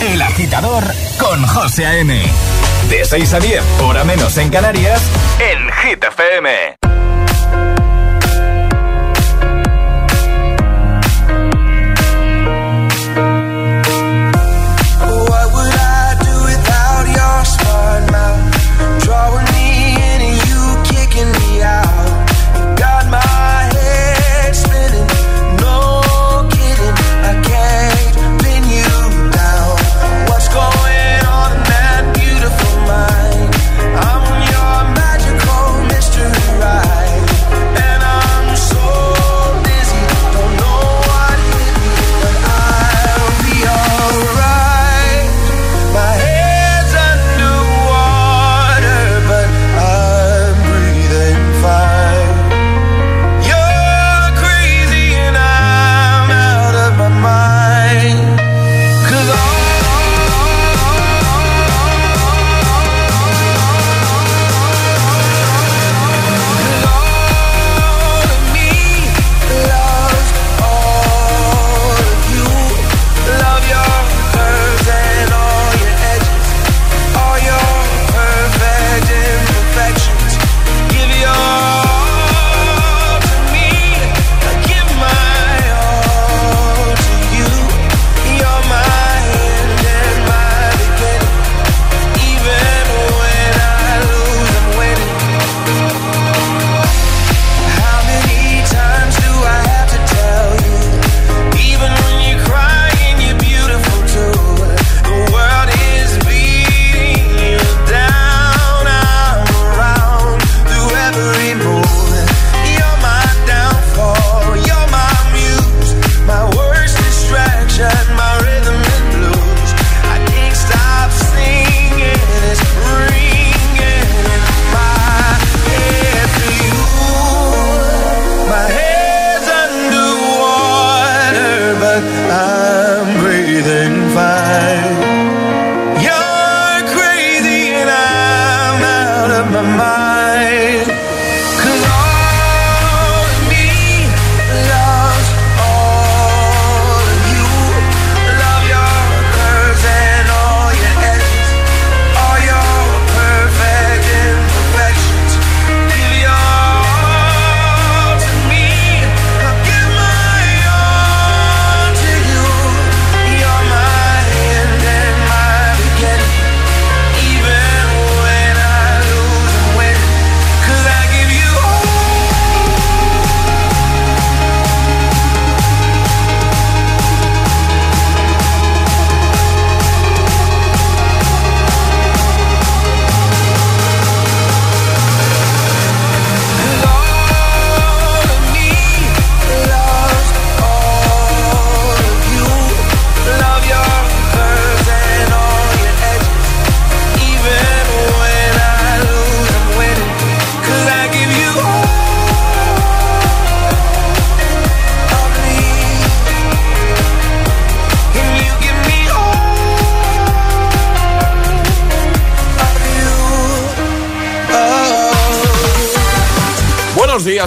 El agitador con José A.M. De 6 a 10, hora menos en Canarias, en Hit FM.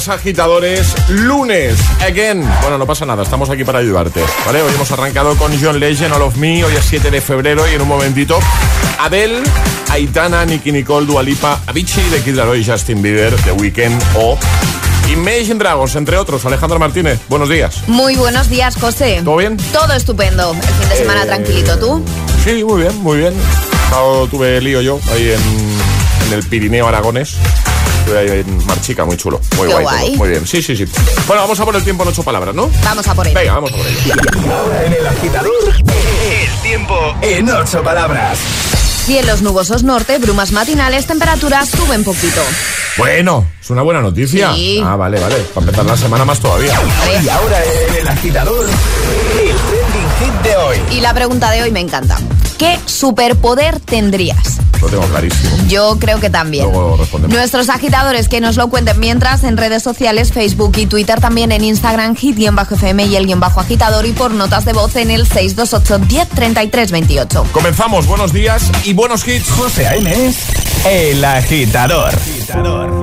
Días, agitadores. Lunes, again. Bueno, no pasa nada, estamos aquí para ayudarte. ¿Vale? Hoy hemos arrancado con John Legend, All of Me. Hoy es 7 de febrero y en un momentito, Adele, Aitana, Nicky Nicole, Dualipa, Avicii, de Kid Laroi, Justin Bieber, The Weeknd o Imagine Dragons, entre otros. Alejandro Martínez, buenos días. Muy buenos días, José. ¿Todo bien? Todo estupendo. El fin de semana Eh, tranquilito, ¿tú? Sí, muy bien, muy bien. Sábado tuve lío yo ahí en, en el Pirineo Aragones. Estuve ahí en Marchica, muy chulo. Muy Qué guay. todo, guay. Muy bien, sí, sí, sí. Bueno, vamos a por el tiempo en ocho palabras, ¿no? Vamos a por ello. Venga, vamos a por ello. Ahora en el agitador, el tiempo en ocho palabras. Cielos nubosos norte, brumas matinales, temperaturas suben poquito. Bueno, es una buena noticia. Sí. Ah, vale, vale. Para empezar la semana más todavía. Y ahora en el agitador, el trending hit de hoy. Y la pregunta de hoy me encanta. ¿Qué superpoder tendrías? Lo tengo clarísimo. Yo creo que también. Luego respondemos. Nuestros agitadores que nos lo cuenten mientras en redes sociales, Facebook y Twitter, también en Instagram, hit y en bajo FM y el guion bajo agitador y por notas de voz en el 628 10 33 28. Comenzamos, buenos días y buenos hits. José A.M. es El Agitador. agitador.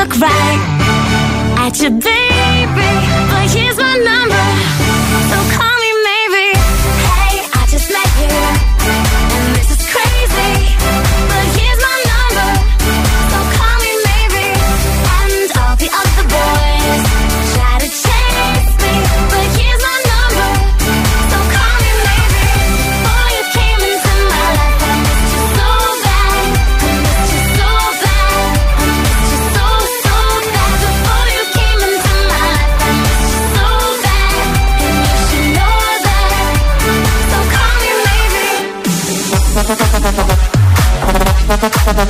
look right at your baby, but here's my number.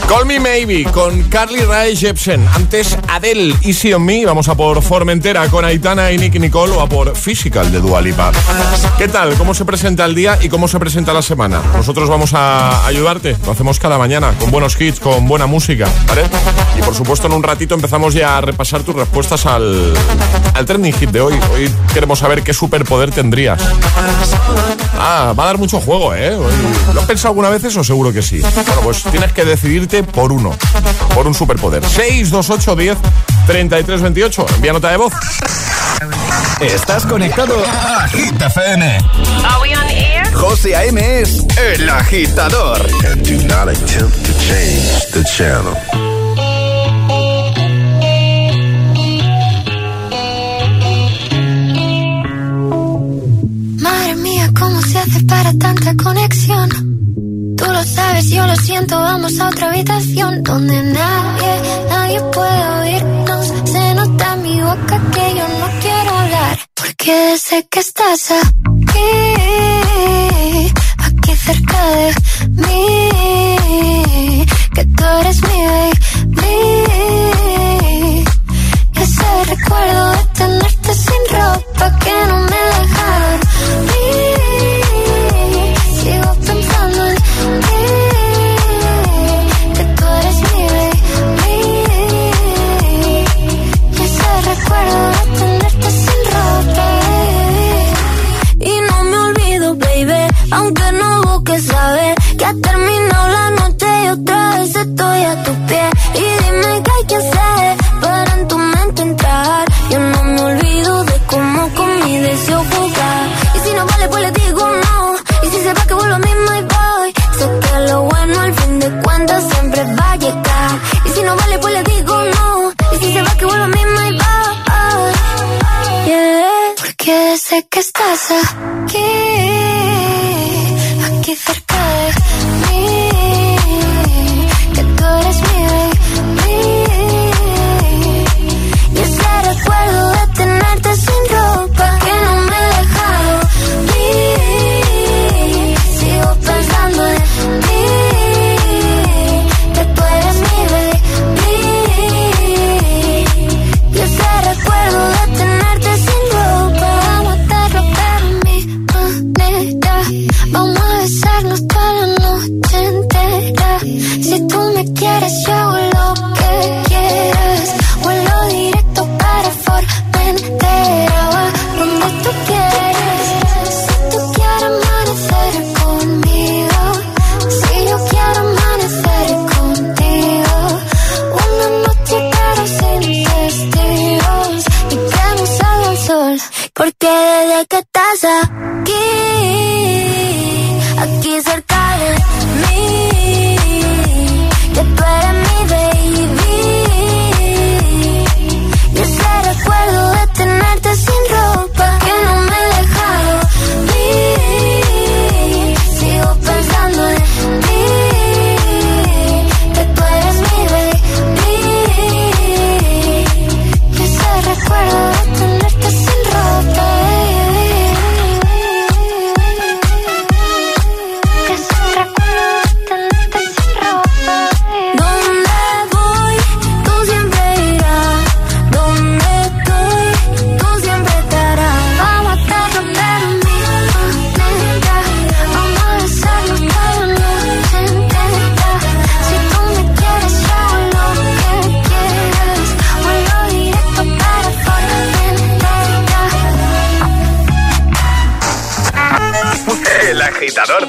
Call Me Maybe con Carly Rae Jepsen. Antes Adele, Easy on Me. Vamos a por Formentera con Aitana y Nick Nicole o a por Physical de Dualipa. ¿Qué tal? ¿Cómo se presenta el día y cómo se presenta la semana? Nosotros vamos a ayudarte. Lo hacemos cada mañana con buenos hits, con buena música. ¿Vale? Y por supuesto, en un ratito empezamos ya a repasar tus respuestas al, al trending hit de hoy. Hoy queremos saber qué superpoder tendrías. Ah, va a dar mucho juego, ¿eh? ¿Lo has pensado alguna vez eso? Seguro que sí. Bueno, pues tienes que decidirte por uno, por un superpoder. 628 10 33 28. Envía nota de voz. Estás conectado a Hit FM. Air? José A.M. es el agitador. And do not attempt to change the channel. para tanta conexión. Tú lo sabes, yo lo siento, vamos a otra habitación donde nadie, nadie puede oírnos. Se nota en mi boca que yo no quiero hablar, porque sé que estás aquí. que desde que estás aquí.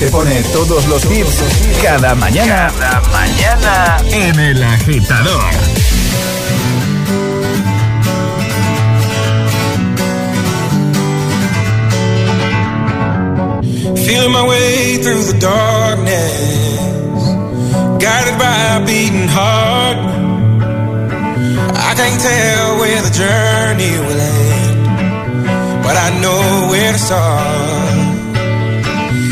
te pone todos los tips cada mañana. Cada mañana en el agitador. Feeling my way through the darkness, guided by a beating heart. I can't tell where the journey will end, but I know where to start.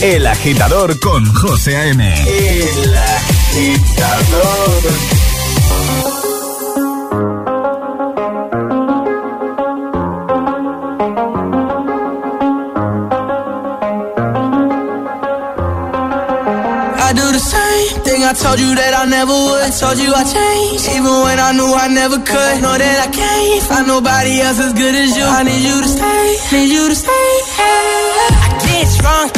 El Agitador con José A.M. El Agitador. I do the same thing I told you that I never would. I told you I changed, even when I knew I never could. Know that I can't find nobody else as good as you. I need you to stay, need you to stay. I get drunk,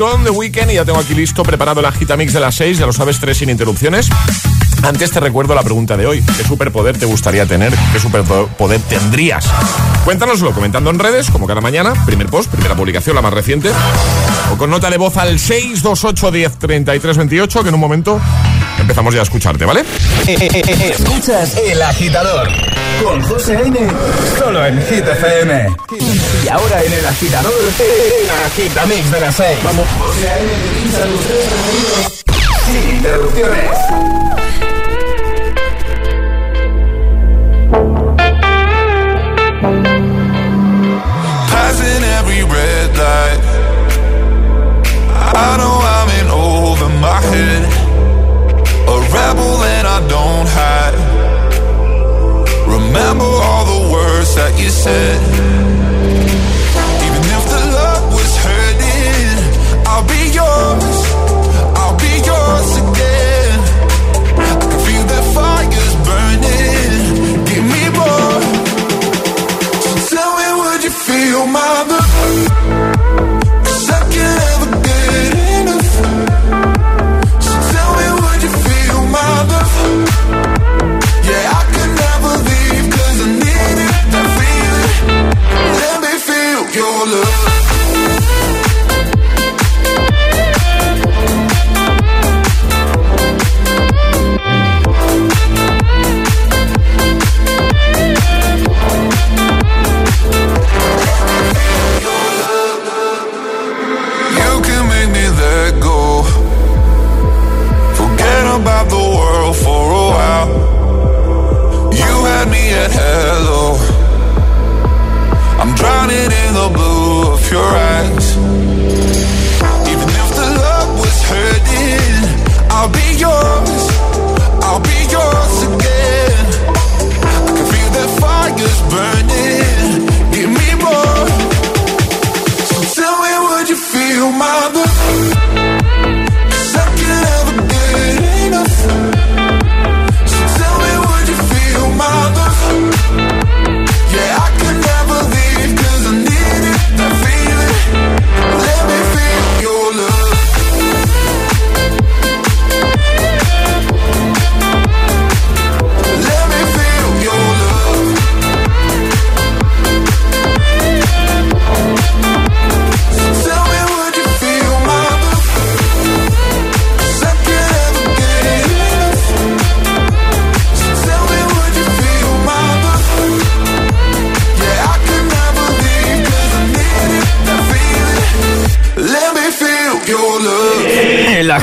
con The Weeknd y ya tengo aquí listo preparado la gita mix de las 6, ya lo sabes, tres sin interrupciones. Antes te recuerdo la pregunta de hoy. ¿Qué superpoder te gustaría tener? ¿Qué superpoder tendrías? Cuéntanoslo comentando en redes, como cada mañana. Primer post, primera publicación, la más reciente. O con nota de voz al 628 10 33 28, que en un momento empezamos ya a escucharte, ¿vale? Eh, eh, eh, escuchas El Agitador con José N. Solo en Hit y ahora en el agitador, el agitamix de las 6. Vamos. O sea, en el Sin interrupciones. I know I'm in over my head. A rebel that I don't hide. Remember all the words that you said.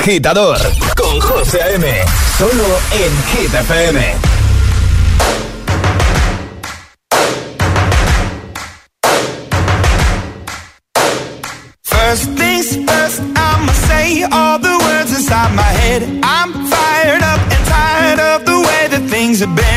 Agitador con José A.M. Solo en Hit FM. First things first, I'ma say all the words inside my head. I'm fired up and tired of the way that things have been.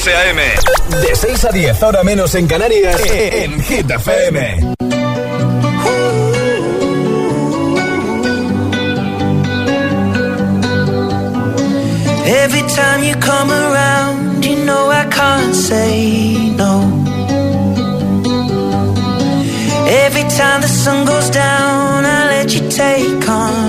José A.M. De 6 a 10, ahora menos en Canarias, en Hit FM. Every time you come around, you know I can't say no. Every time the sun goes down, I let you take control.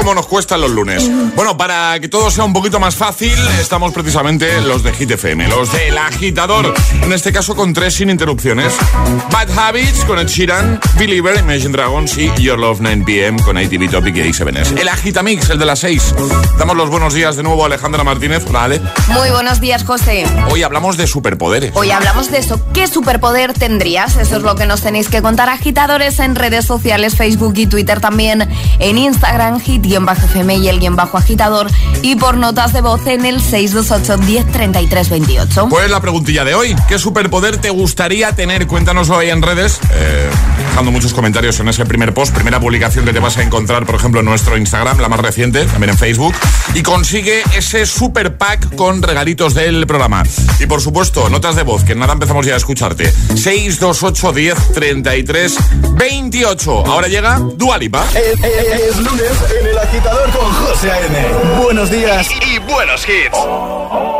cómo nos cuestan los lunes. Bueno, para que todo sea un poquito más fácil, estamos precisamente los de Hit FM, los del agitador. En este caso con tres sin interrupciones. Bad Habits con Ed Sheeran, Believer, Imagine Dragons y Your Love 9pm con ITV Topic y A7S. El agitamix, el de las seis. Damos los buenos días de nuevo a Alejandra Martínez. Vale. Muy buenos días, José. Hoy hablamos de superpoderes. Hoy hablamos de eso. ¿Qué superpoder tendrías? Eso es lo que nos tenéis que contar agitadores en redes sociales, Facebook y Twitter también, en Instagram, Hit fm y el guion bajo agitador y por notas de voz en el 628 10 33 28. ¿Cuál es la preguntilla de hoy? ¿Qué superpoder te gustaría tener? Cuéntanoslo ahí en redes. Eh dejando muchos comentarios en ese primer post, primera publicación que te vas a encontrar, por ejemplo, en nuestro Instagram, la más reciente, también en Facebook. Y consigue ese super pack con regalitos del programa. Y por supuesto, notas de voz, que nada empezamos ya a escucharte. 628 10 33 28. Ahora llega Dualipa. Es, eh, eh, eh, es, lunes en el agitador con José A.M. Buenos días y buenos hits.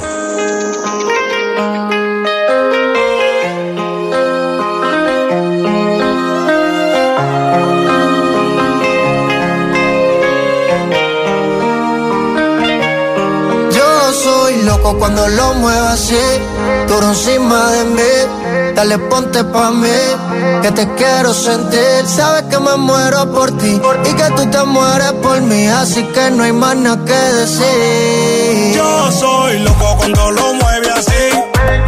Loco cuando lo muevo así, duro encima de mí. Dale, ponte pa' mí, que te quiero sentir. Sabes que me muero por ti y que tú te mueres por mí, así que no hay más nada que decir. Yo soy loco cuando lo mueve así,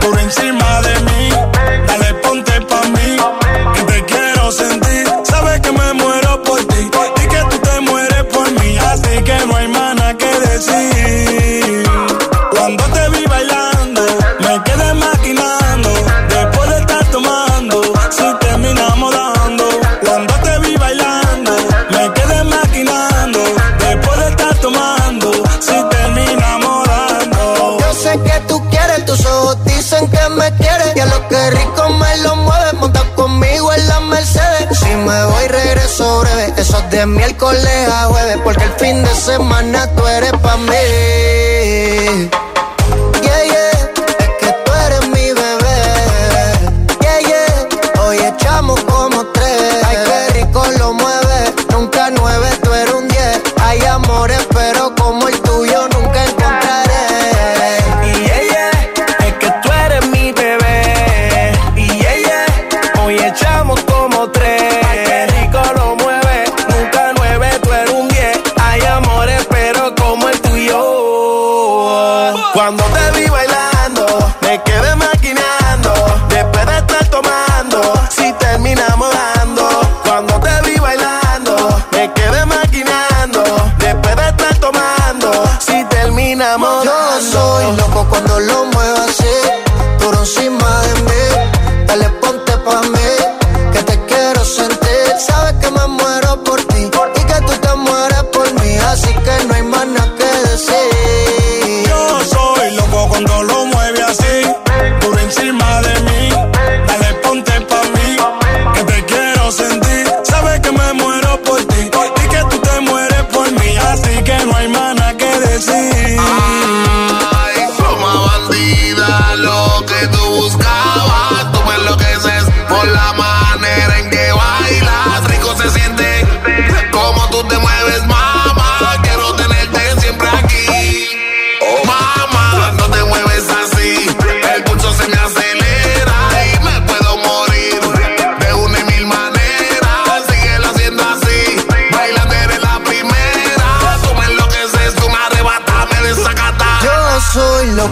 por encima de mí. Dale, ponte pa' mí, que te quiero sentir. Sabes que me muero por ti y que tú te mueres por mí, así que no hay más nada que decir. Breve. Eso es de miércoles a jueves, porque el fin de semana tú eres pa' mí.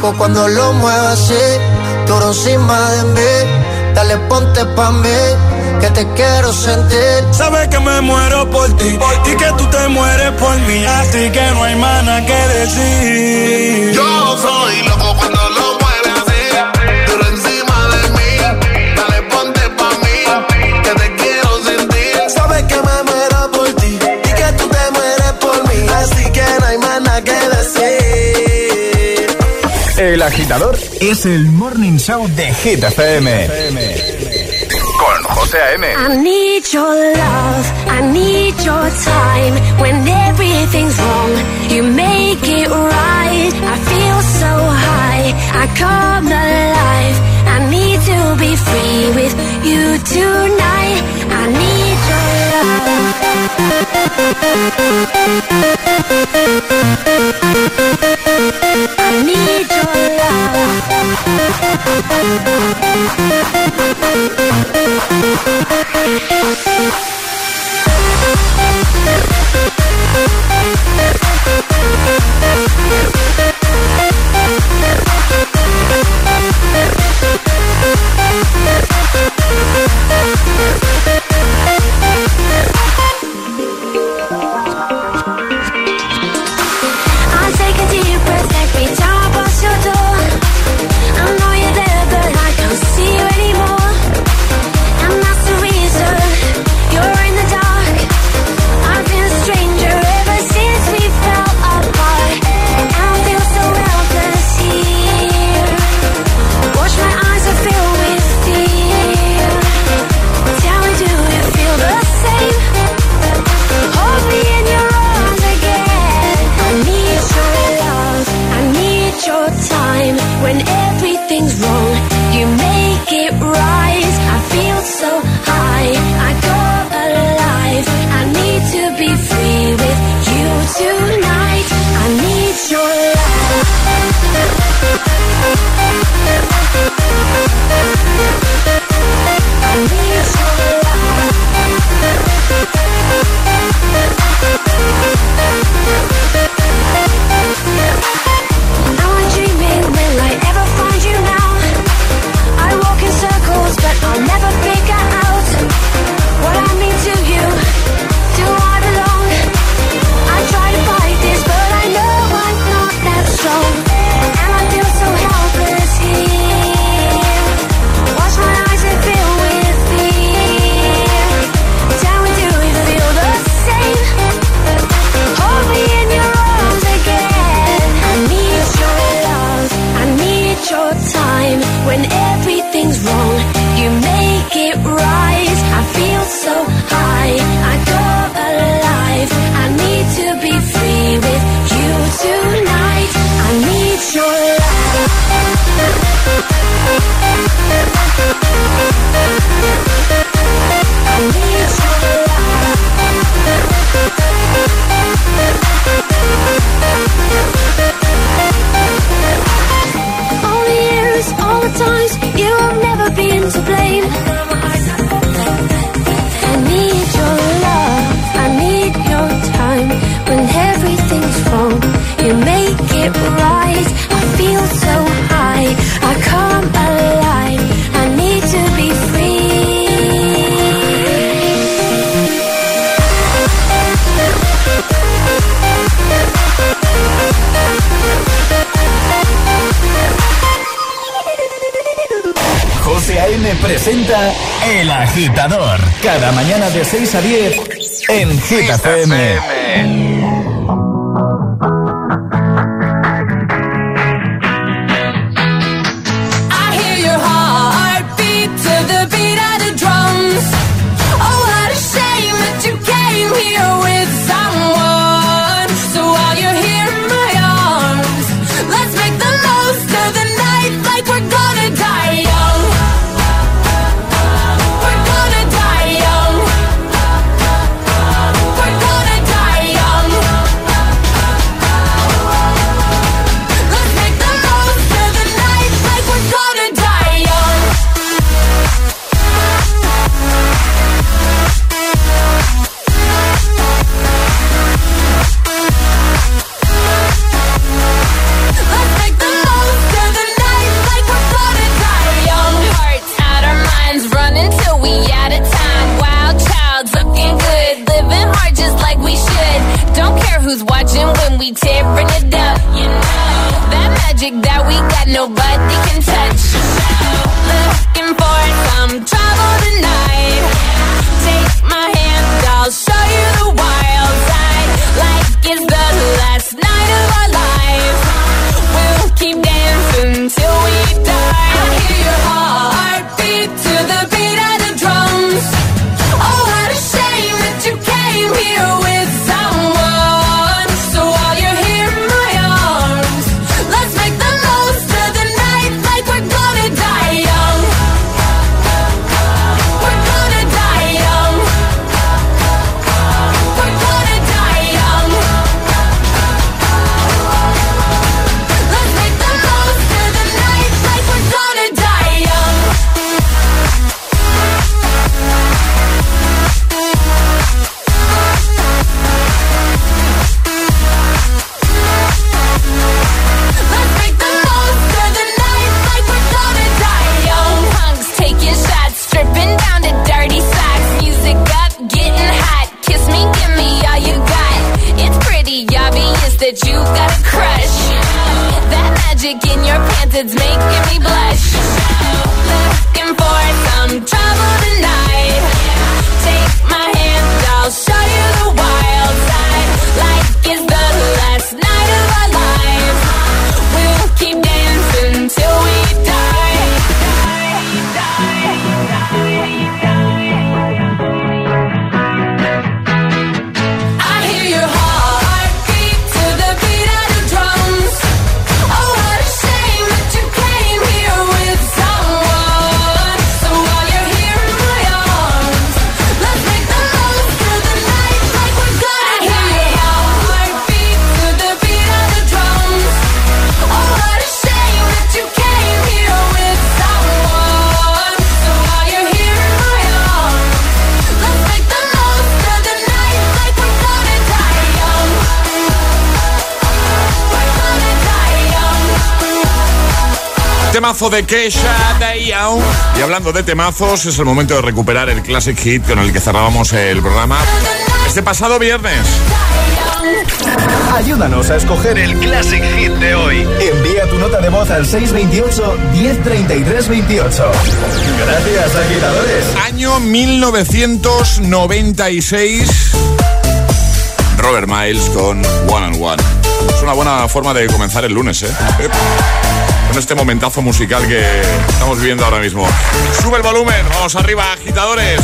Loco cuando lo muevo así, duro encima de mí. Dale, ponte pa' mí, que te quiero sentir. Sabes que me muero por ti y que tú te mueres por mí, así que no hay nada que decir. Yo soy loco El agitador es el Morning Show de Hit FM. Con José A.M. I need your love, I need your time. When everything's wrong, you make it right. I feel so high, I come alive. I need to be free tonight. I need your love. I need your I'll Temazo de Kesha Young. Y hablando de temazos, es el momento de recuperar el Classic Hit con el que cerrábamos el programa este pasado viernes. Ayúdanos a escoger el Classic Hit de hoy. Envía tu nota de voz al 628 1033 28. Gracias, agitadores. Año 1996. Robert Miles con One and One. Es una buena forma de comenzar el lunes, ¿eh? Este momentazo musical que estamos viviendo ahora mismo. Sube el volumen, vamos arriba, agitadores.